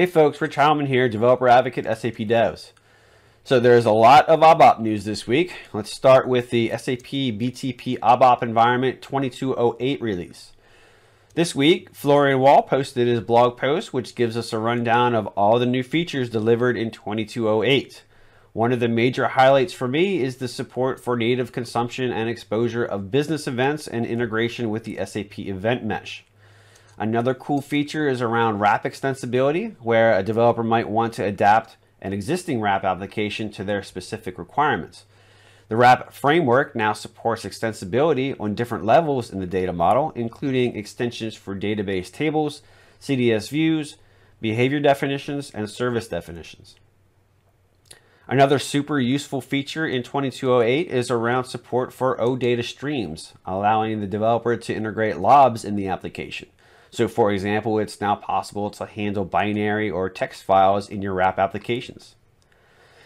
Hey folks, Rich Heilman here, developer advocate SAP Devs. So there's a lot of ABAP news this week. Let's start with the SAP BTP ABAP Environment 2208 release. This week, Florian Wahl posted his blog post, which gives us a rundown of all the new features delivered in 2208. One of the major highlights for me is the support for native consumption and exposure of business events and integration with the SAP Event Mesh. Another cool feature is around RAP extensibility, where a developer might want to adapt an existing RAP application to their specific requirements. The RAP framework now supports extensibility on different levels in the data model, including extensions for database tables, CDS views, behavior definitions, and service definitions. Another super useful feature in 2208 is around support for OData streams, allowing the developer to integrate lobs in the application. So for example, it's now possible to handle binary or text files in your RAP applications.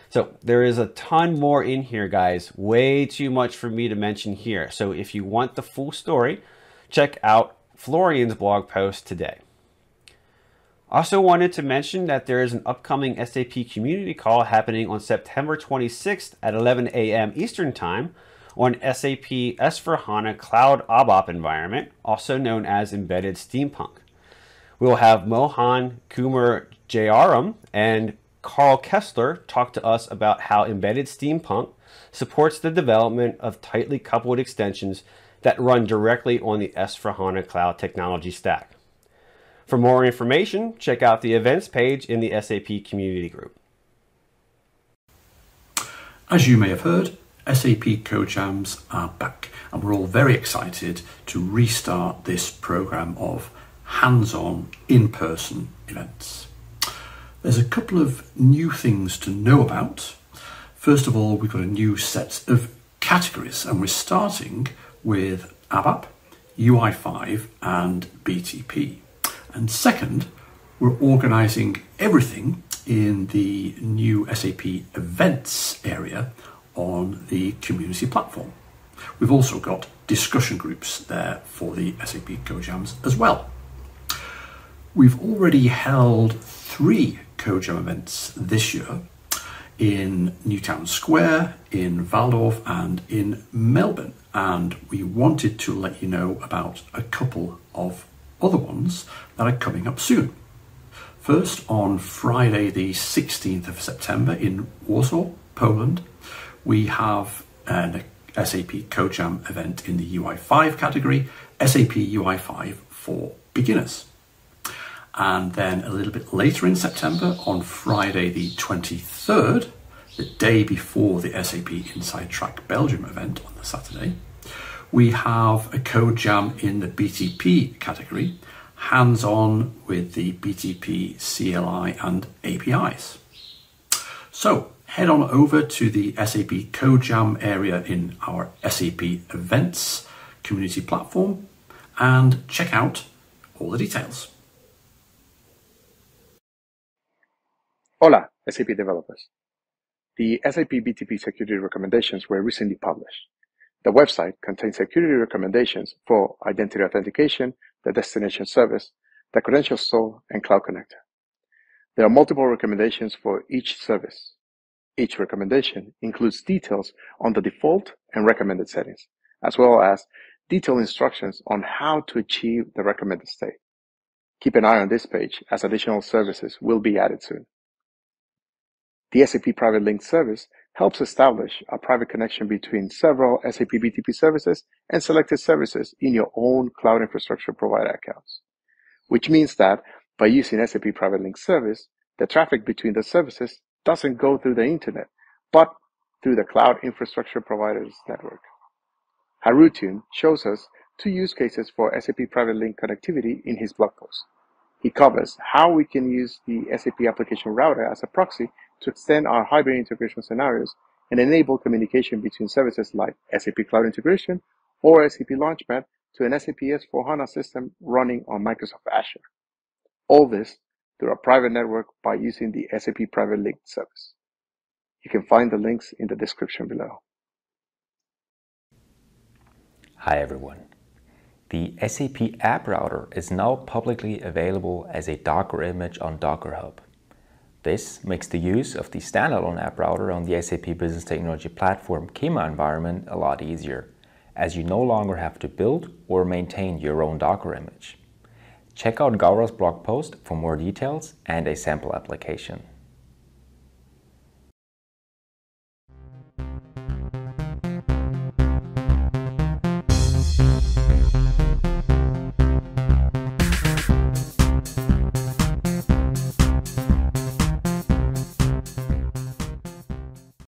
So there is a ton more in here, guys. Way too much for me to mention here. So if you want the full story, check out Florian's blog post today. Also wanted to mention that there is an upcoming SAP community call happening on September 26th at 11 a.m. Eastern Time on SAP S4HANA Cloud ABAP environment, also known as Embedded Steampunk. We will have Mohan Kumar Jayaram and Karl Kessler talk to us about how Embedded Steampunk supports the development of tightly coupled extensions that run directly on the S4HANA Cloud technology stack. For more information, check out the events page in the SAP community group. As you may have heard, SAP CodeJams are back, and we're all very excited to restart this program of hands on, in person events. There's a couple of new things to know about. First of all, we've got a new set of categories, and we're starting with ABAP, UI5, and BTP. And second, we're organizing everything in the new SAP events area on the community platform. We've also got discussion groups there for the SAP CodeJams as well. We've already held three CodeJam events this year in Newtown Square, in Walldorf, and in Melbourne. And we wanted to let you know about a couple of other ones that are coming up soon. First, on Friday, the 16th of September in Warsaw, Poland, we have an SAP CodeJam event in the UI5 category, SAP UI5 for beginners. And then a little bit later in September, on Friday the 23rd, the day before the SAP Inside Track Belgium event on the Saturday, we have a CodeJam in the BTP category, hands on with the BTP CLI and APIs. So head on over to the SAP CodeJam area in our SAP Events community platform and check out all the details. Hola, SAP developers. The SAP BTP security recommendations were recently published. The website contains security recommendations for identity authentication, the destination service, the credential store, and Cloud Connector. There are multiple recommendations for each service. Each recommendation includes details on the default and recommended settings, as well as detailed instructions on how to achieve the recommended state. Keep an eye on this page as additional services will be added soon. The SAP Private Link service helps establish a private connection between several SAP BTP services and selected services in your own cloud infrastructure provider accounts, which means that by using SAP Private Link service, the traffic between the services doesn't go through the internet, but through the cloud infrastructure provider's network. Harutun shows us two use cases for SAP Private Link connectivity in his blog post. He covers how we can use the SAP application router as a proxy to extend our hybrid integration scenarios and enable communication between services like SAP Cloud Integration or SAP Launchpad to an SAP S4HANA system running on Microsoft Azure. All this through our private network by using the SAP Private Link service. You can find the links in the description below. Hi everyone. The SAP App Router is now publicly available as a Docker image on Docker Hub. This makes the use of the standalone app router on the SAP Business Technology Platform Kyma environment a lot easier, as you no longer have to build or maintain your own Docker image. Check out Gaurav's blog post for more details and a sample application.